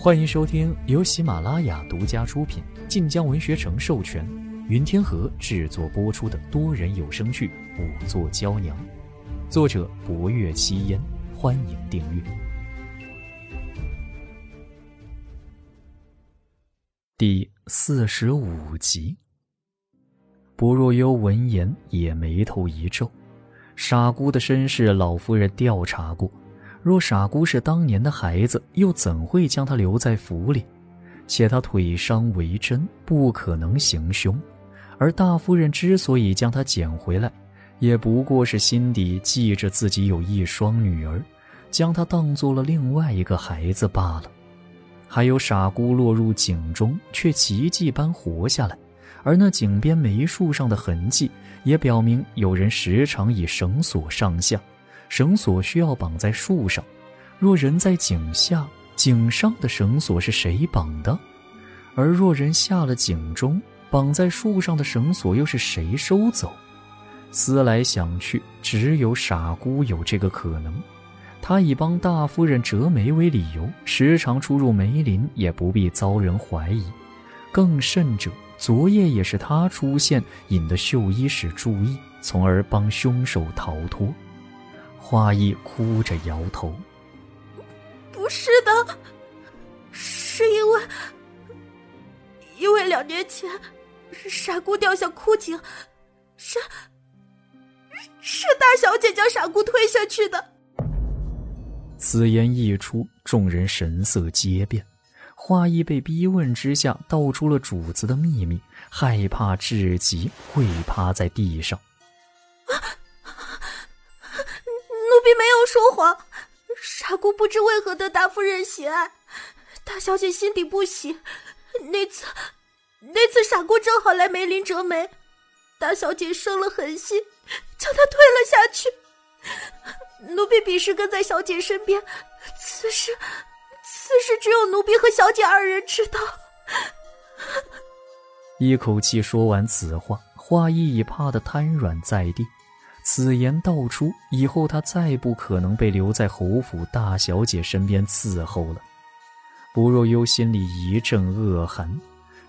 欢迎收听由喜马拉雅独家出品、晋江文学城授权、云天河制作播出的多人有声剧《五座娇娘》，作者：博月七烟。欢迎订阅。第四十五集。薄若幽闻言也眉头一皱，傻姑的身世，老夫人调查过。若傻姑是当年的孩子，又怎会将她留在府里？且她腿伤为真，不可能行凶。而大夫人之所以将她捡回来，也不过是心底记着自己有一双女儿，将她当做了另外一个孩子罢了。还有傻姑落入井中，却奇迹般活下来。而那井边梅树上的痕迹，也表明有人时常以绳索上下，绳索需要绑在树上。若人在井下，井上的绳索是谁绑的？而若人下了井中，绑在树上的绳索又是谁收走？思来想去，只有傻姑有这个可能。她以帮大夫人折梅为理由，时常出入梅林，也不必遭人怀疑。更甚者。昨夜也是他出现，引得绣衣使注意，从而帮凶手逃脱。花衣哭着摇头：“不是的，是因为，因为两年前傻姑掉下枯井，是是大小姐将傻姑推下去的。”此言一出，众人神色皆变。花衣被逼问之下，道出了主子的秘密，害怕至极，跪趴在地上。奴婢没有说谎，傻姑不知为何得大夫人喜爱，大小姐心底不喜。那次，那次傻姑正好来梅林折梅，大小姐生了狠心，将她推了下去。奴婢彼时跟在小姐身边，此时。此事只有奴婢和小姐二人知道。一口气说完此话，花艺已怕得瘫软在地。此言道出以后，他再不可能被留在侯府大小姐身边伺候了。不若幽心里一阵恶寒。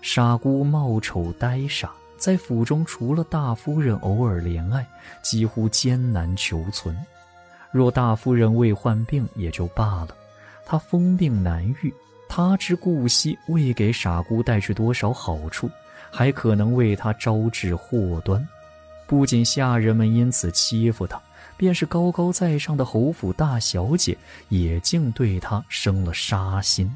傻姑貌丑呆傻，在府中除了大夫人偶尔怜爱，几乎艰难求存。若大夫人未患病也就罢了。他疯病难愈，他知顾惜未给傻姑带去多少好处，还可能为他招致祸端。不仅下人们因此欺负他，便是高高在上的侯府大小姐也竟对他生了杀心。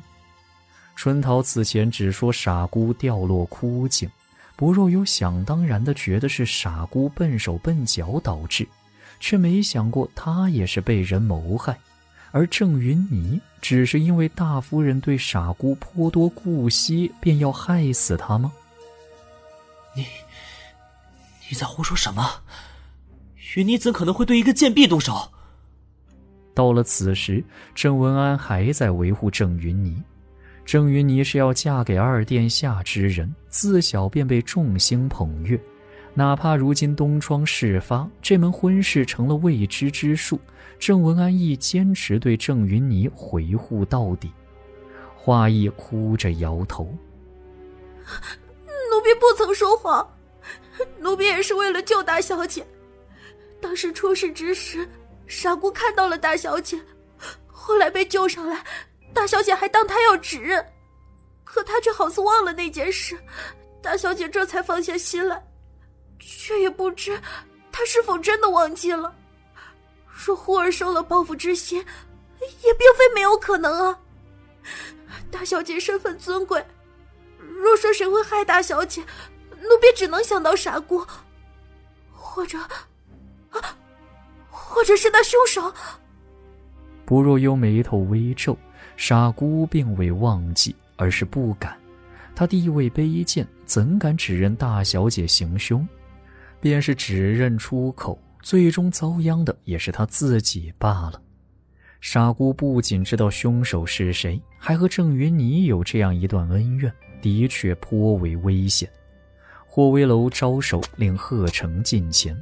春桃此前只说傻姑掉落枯井，不若有想当然的觉得是傻姑笨手笨脚导致，却没想过她也是被人谋害。而郑云霓只是因为大夫人对傻姑颇多顾惜，便要害死她吗？你，你在胡说什么？云霓怎可能会对一个贱婢动手？到了此时，郑文安还在维护郑云霓。郑云霓是要嫁给二殿下之人，自小便被众星捧月。哪怕如今东窗事发，这门婚事成了未知之数，郑文安亦坚持对郑云霓回护到底。花艺哭着摇头：“奴婢不曾说谎，奴婢也是为了救大小姐。当时出事之时，傻姑看到了大小姐，后来被救上来，大小姐还当她要指认，可她却好似忘了那件事，大小姐这才放下心来。”却也不知她是否真的忘记了。若忽儿生了报复之心，也并非没有可能啊。大小姐身份尊贵，若说谁会害大小姐，奴婢只能想到傻姑，或者，啊，或者是那凶手。不若幽眉头微皱，傻姑并未忘记，而是不敢。她地位卑贱，怎敢指认大小姐行凶？便是指认出口，最终遭殃的也是她自己罢了。傻姑不仅知道凶手是谁，还和郑云霓有这样一段恩怨，的确颇为危险。霍威楼招手令贺成近前，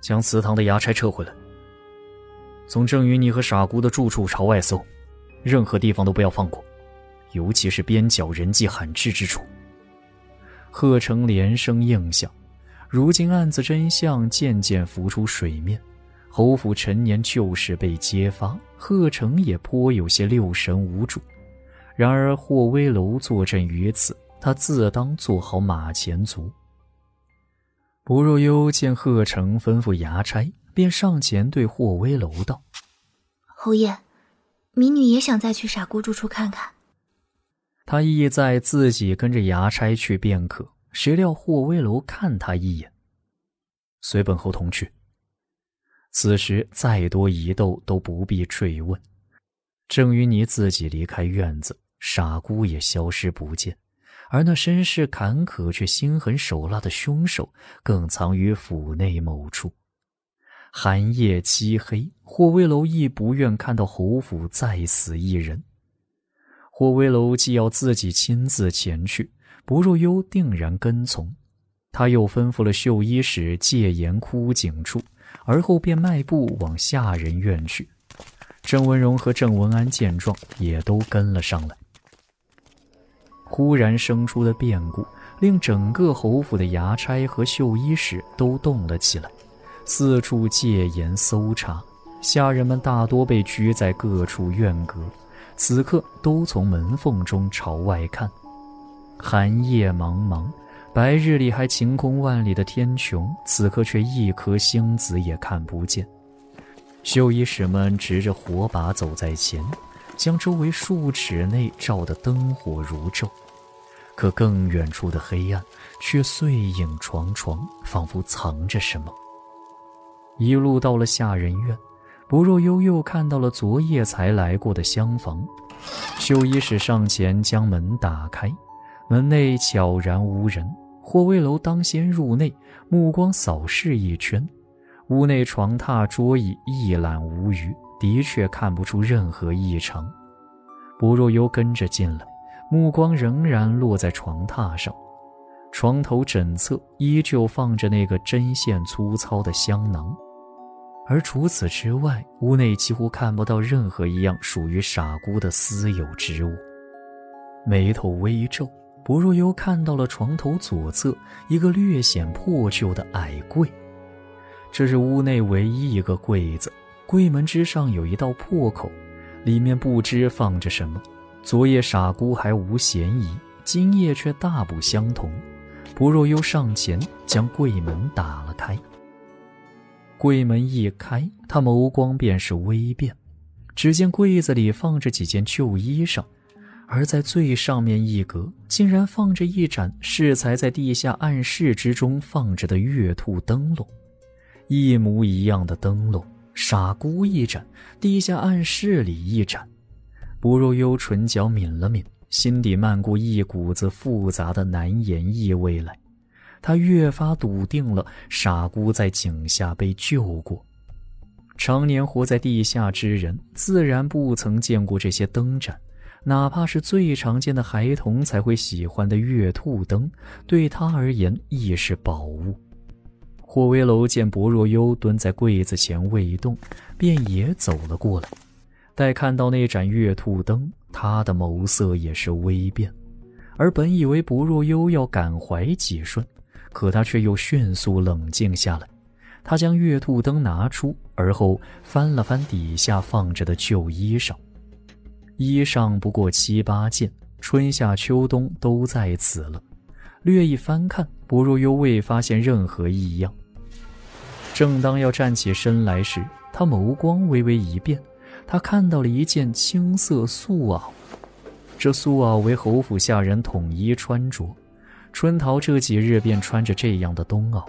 将祠堂的衙差撤回来，从郑云你和傻姑的住处朝外搜，任何地方都不要放过，尤其是边角人迹罕至之处。贺成连声应下。如今案子真相渐渐浮出水面，侯府陈年旧事被揭发，贺成也颇有些六神无主。然而霍威楼坐镇于此，他自当做好马前卒。不若幽见贺成吩咐衙差，便上前对霍威楼道：“侯爷，民女也想再去傻姑住处看看。”他意在自己跟着衙差去便可。谁料霍威楼看他一眼，随本侯同去。此时再多疑窦都不必追问。正与你自己离开院子，傻姑也消失不见，而那身世坎坷却心狠手辣的凶手，更藏于府内某处。寒夜漆黑，霍威楼亦不愿看到侯府再死一人。霍威楼既要自己亲自前去。不若幽定然跟从，他又吩咐了绣衣使戒严枯井处，而后便迈步往下人院去。郑文荣和郑文安见状，也都跟了上来。忽然生出的变故，令整个侯府的衙差和绣衣使都动了起来，四处戒严搜查。下人们大多被拘在各处院阁，此刻都从门缝中朝外看。寒夜茫茫，白日里还晴空万里的天穹，此刻却一颗星子也看不见。绣衣使们执着火把走在前，将周围数尺内照得灯火如昼。可更远处的黑暗却碎影幢幢，仿佛藏着什么。一路到了下人院，不若悠悠看到了昨夜才来过的厢房。绣衣使上前将门打开。门内悄然无人，霍威楼当先入内，目光扫视一圈，屋内床榻桌椅一览无余，的确看不出任何异常。薄若幽跟着进来，目光仍然落在床榻上，床头枕侧依旧放着那个针线粗糙的香囊，而除此之外，屋内几乎看不到任何一样属于傻姑的私有之物。眉头微皱。薄若幽看到了床头左侧一个略显破旧的矮柜，这是屋内唯一一个柜子。柜门之上有一道破口，里面不知放着什么。昨夜傻姑还无嫌疑，今夜却大不相同。不若又上前将柜门打了开。柜门一开，他眸光便是微变，只见柜子里放着几件旧衣裳。而在最上面一格，竟然放着一盏适才在地下暗室之中放着的月兔灯笼，一模一样的灯笼，傻姑一盏，地下暗室里一盏。不若幽唇角抿了抿，心底漫过一股子复杂的难言意味来。他越发笃定了傻姑在井下被救过。常年活在地下之人，自然不曾见过这些灯盏。哪怕是最常见的孩童才会喜欢的月兔灯，对他而言亦是宝物。霍威楼见薄若幽蹲在柜子前未动，便也走了过来。待看到那盏月兔灯，他的眸色也是微变。而本以为薄若幽要感怀几瞬，可他却又迅速冷静下来。他将月兔灯拿出，而后翻了翻底下放着的旧衣裳。衣裳不过七八件，春夏秋冬都在此了。略一翻看，不若又未发现任何异样。正当要站起身来时，他眸光微微一变，他看到了一件青色素袄。这素袄为侯府下人统一穿着，春桃这几日便穿着这样的冬袄。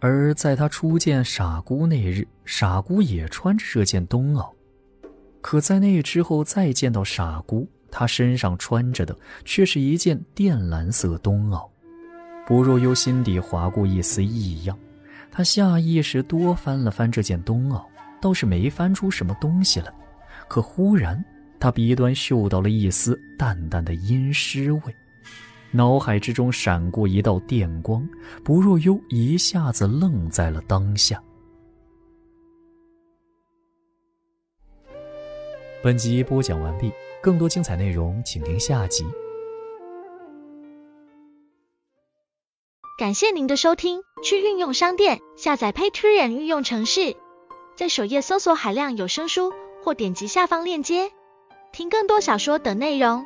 而在他初见傻姑那日，傻姑也穿着这件冬袄。可在那之后再见到傻姑，他身上穿着的却是一件靛蓝色冬袄。不若幽心底划过一丝异样，他下意识多翻了翻这件冬袄，倒是没翻出什么东西来。可忽然，他鼻端嗅到了一丝淡淡的阴湿味，脑海之中闪过一道电光，不若幽一下子愣在了当下。本集播讲完毕，更多精彩内容请听下集。感谢您的收听，去运用商店下载 Patreon 运用城市，在首页搜索海量有声书，或点击下方链接听更多小说等内容。